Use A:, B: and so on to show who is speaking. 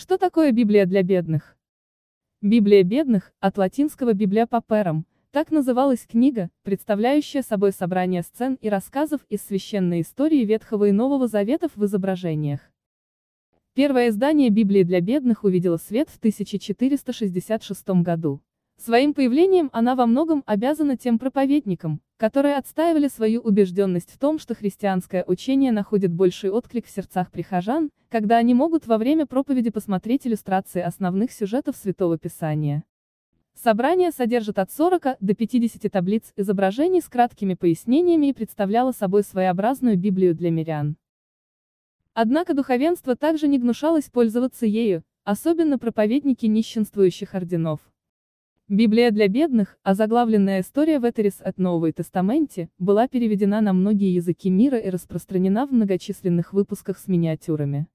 A: Что такое Библия для бедных? Библия бедных, от латинского «библия папером», так называлась книга, представляющая собой собрание сцен и рассказов из священной истории Ветхого и Нового Заветов в изображениях. Первое издание Библии для бедных увидело свет в 1466 году. Своим появлением она во многом обязана тем проповедникам, которые отстаивали свою убежденность в том, что христианское учение находит больший отклик в сердцах прихожан, когда они могут во время проповеди посмотреть иллюстрации основных сюжетов Святого Писания. Собрание содержит от 40 до 50 таблиц изображений с краткими пояснениями и представляло собой своеобразную Библию для мирян. Однако духовенство также не гнушалось пользоваться ею, особенно проповедники нищенствующих орденов. Библия для бедных, озаглавленная история Ветерис от Нового Тестаменте, была переведена на многие языки мира и распространена в многочисленных выпусках с миниатюрами.